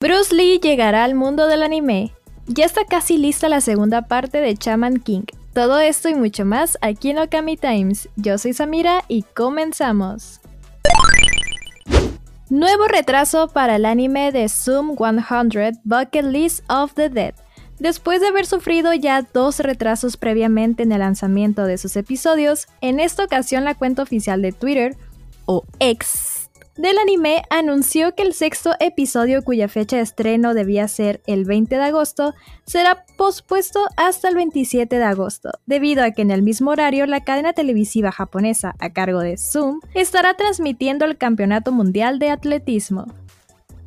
Bruce Lee llegará al mundo del anime. Ya está casi lista la segunda parte de Chaman King. Todo esto y mucho más aquí en Okami Times. Yo soy Samira y comenzamos. Nuevo retraso para el anime de Zoom 100 Bucket List of the Dead. Después de haber sufrido ya dos retrasos previamente en el lanzamiento de sus episodios, en esta ocasión la cuenta oficial de Twitter, o X, del anime anunció que el sexto episodio cuya fecha de estreno debía ser el 20 de agosto será pospuesto hasta el 27 de agosto, debido a que en el mismo horario la cadena televisiva japonesa a cargo de Zoom estará transmitiendo el Campeonato Mundial de Atletismo.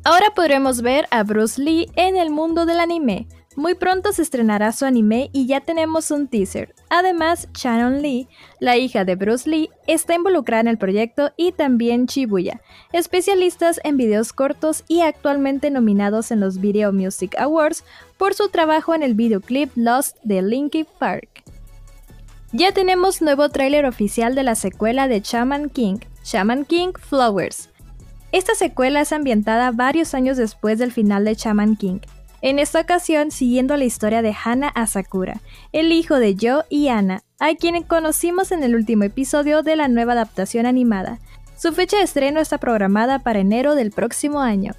Ahora podremos ver a Bruce Lee en el mundo del anime, muy pronto se estrenará su anime y ya tenemos un teaser. Además, Shannon Lee, la hija de Bruce Lee, está involucrada en el proyecto y también Shibuya, especialistas en videos cortos y actualmente nominados en los Video Music Awards por su trabajo en el videoclip Lost de Linkin Park. Ya tenemos nuevo tráiler oficial de la secuela de Shaman King, Shaman King Flowers. Esta secuela es ambientada varios años después del final de Shaman King, en esta ocasión siguiendo la historia de Hana Asakura, el hijo de Yo y Ana, a quien conocimos en el último episodio de la nueva adaptación animada. Su fecha de estreno está programada para enero del próximo año.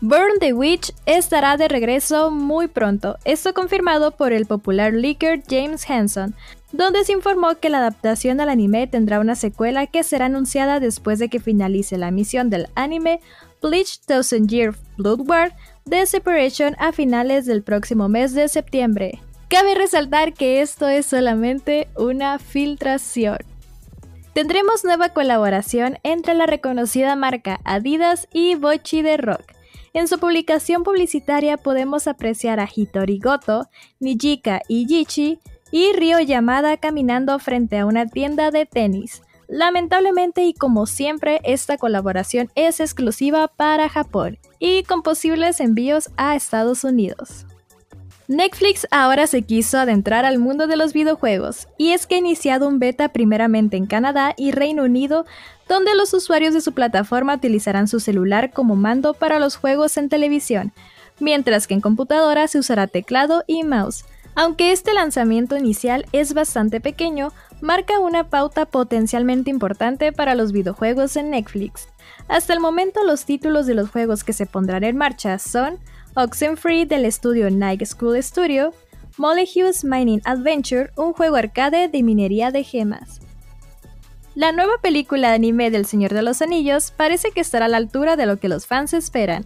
Burn the Witch estará de regreso muy pronto, esto confirmado por el popular leaker James Hanson, donde se informó que la adaptación al anime tendrá una secuela que será anunciada después de que finalice la misión del anime Bleach Thousand Year Blood War de Separation a finales del próximo mes de septiembre. Cabe resaltar que esto es solamente una filtración. Tendremos nueva colaboración entre la reconocida marca Adidas y Bochi de Rock. En su publicación publicitaria podemos apreciar a Hitori Goto, Nijika y Yichi y Ryo Yamada caminando frente a una tienda de tenis. Lamentablemente y como siempre, esta colaboración es exclusiva para Japón y con posibles envíos a Estados Unidos. Netflix ahora se quiso adentrar al mundo de los videojuegos, y es que ha iniciado un beta primeramente en Canadá y Reino Unido, donde los usuarios de su plataforma utilizarán su celular como mando para los juegos en televisión, mientras que en computadora se usará teclado y mouse. Aunque este lanzamiento inicial es bastante pequeño, marca una pauta potencialmente importante para los videojuegos en Netflix. Hasta el momento los títulos de los juegos que se pondrán en marcha son Oxenfree del estudio Night School Studio, Molecules Mining Adventure, un juego arcade de minería de gemas. La nueva película anime del Señor de los Anillos parece que estará a la altura de lo que los fans esperan.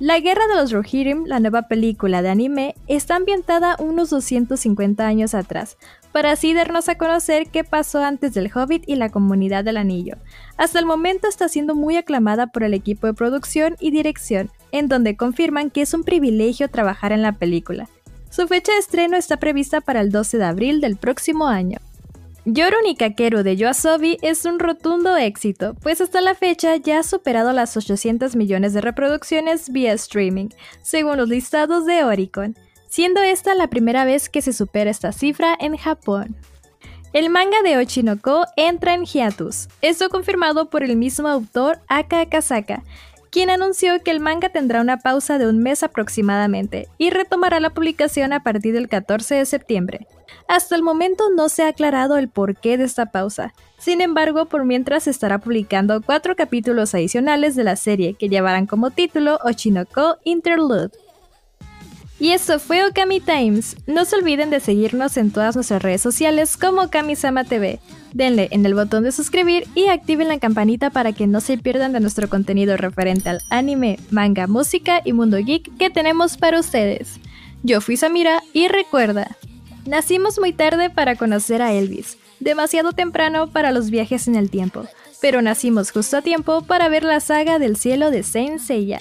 La Guerra de los Rohirrim, la nueva película de anime, está ambientada unos 250 años atrás, para así darnos a conocer qué pasó antes del Hobbit y la comunidad del anillo. Hasta el momento está siendo muy aclamada por el equipo de producción y dirección, en donde confirman que es un privilegio trabajar en la película. Su fecha de estreno está prevista para el 12 de abril del próximo año. Yorun Kakeru de Yoasobi es un rotundo éxito, pues hasta la fecha ya ha superado las 800 millones de reproducciones vía streaming, según los listados de Oricon, siendo esta la primera vez que se supera esta cifra en Japón. El manga de Ochinoko entra en hiatus, esto confirmado por el mismo autor Aka Akasaka, quien anunció que el manga tendrá una pausa de un mes aproximadamente y retomará la publicación a partir del 14 de septiembre. Hasta el momento no se ha aclarado el porqué de esta pausa, sin embargo, por mientras estará publicando cuatro capítulos adicionales de la serie que llevarán como título Ochinoko Interlude. Y eso fue Okami Times. No se olviden de seguirnos en todas nuestras redes sociales como Kamisama TV. Denle en el botón de suscribir y activen la campanita para que no se pierdan de nuestro contenido referente al anime, manga, música y mundo geek que tenemos para ustedes. Yo fui Samira y recuerda, nacimos muy tarde para conocer a Elvis, demasiado temprano para los viajes en el tiempo, pero nacimos justo a tiempo para ver la saga del cielo de Saint Seiya.